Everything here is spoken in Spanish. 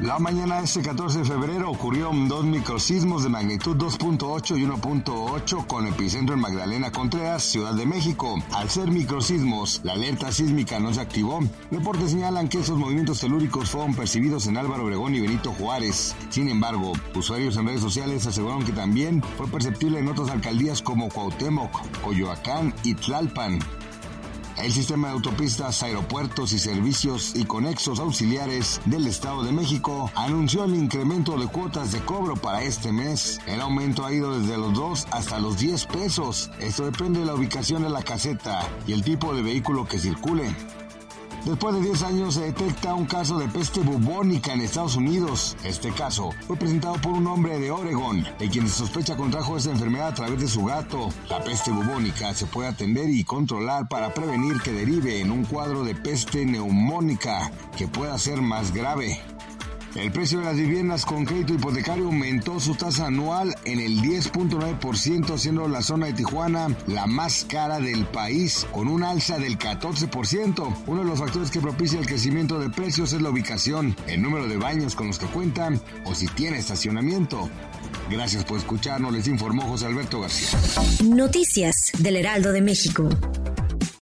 La mañana de este 14 de febrero ocurrieron dos microsismos de magnitud 2.8 y 1.8 con epicentro en Magdalena Contreras, Ciudad de México. Al ser microsismos, la alerta sísmica no se activó. Reportes señalan que esos movimientos telúricos fueron percibidos en Álvaro Obregón y Benito Juárez. Sin embargo, usuarios en redes sociales aseguraron que también fue perceptible en otras alcaldías como Cuauhtémoc, Coyoacán y Tlalpan. El sistema de autopistas, aeropuertos y servicios y conexos auxiliares del Estado de México anunció el incremento de cuotas de cobro para este mes. El aumento ha ido desde los 2 hasta los 10 pesos. Esto depende de la ubicación de la caseta y el tipo de vehículo que circule. Después de 10 años se detecta un caso de peste bubónica en Estados Unidos. Este caso fue presentado por un hombre de Oregon, de quien se sospecha contrajo esta enfermedad a través de su gato. La peste bubónica se puede atender y controlar para prevenir que derive en un cuadro de peste neumónica que pueda ser más grave. El precio de las viviendas con crédito hipotecario aumentó su tasa anual en el 10.9%, siendo la zona de Tijuana la más cara del país, con un alza del 14%. Uno de los factores que propicia el crecimiento de precios es la ubicación, el número de baños con los que cuentan o si tiene estacionamiento. Gracias por escucharnos, les informó José Alberto García. Noticias del Heraldo de México.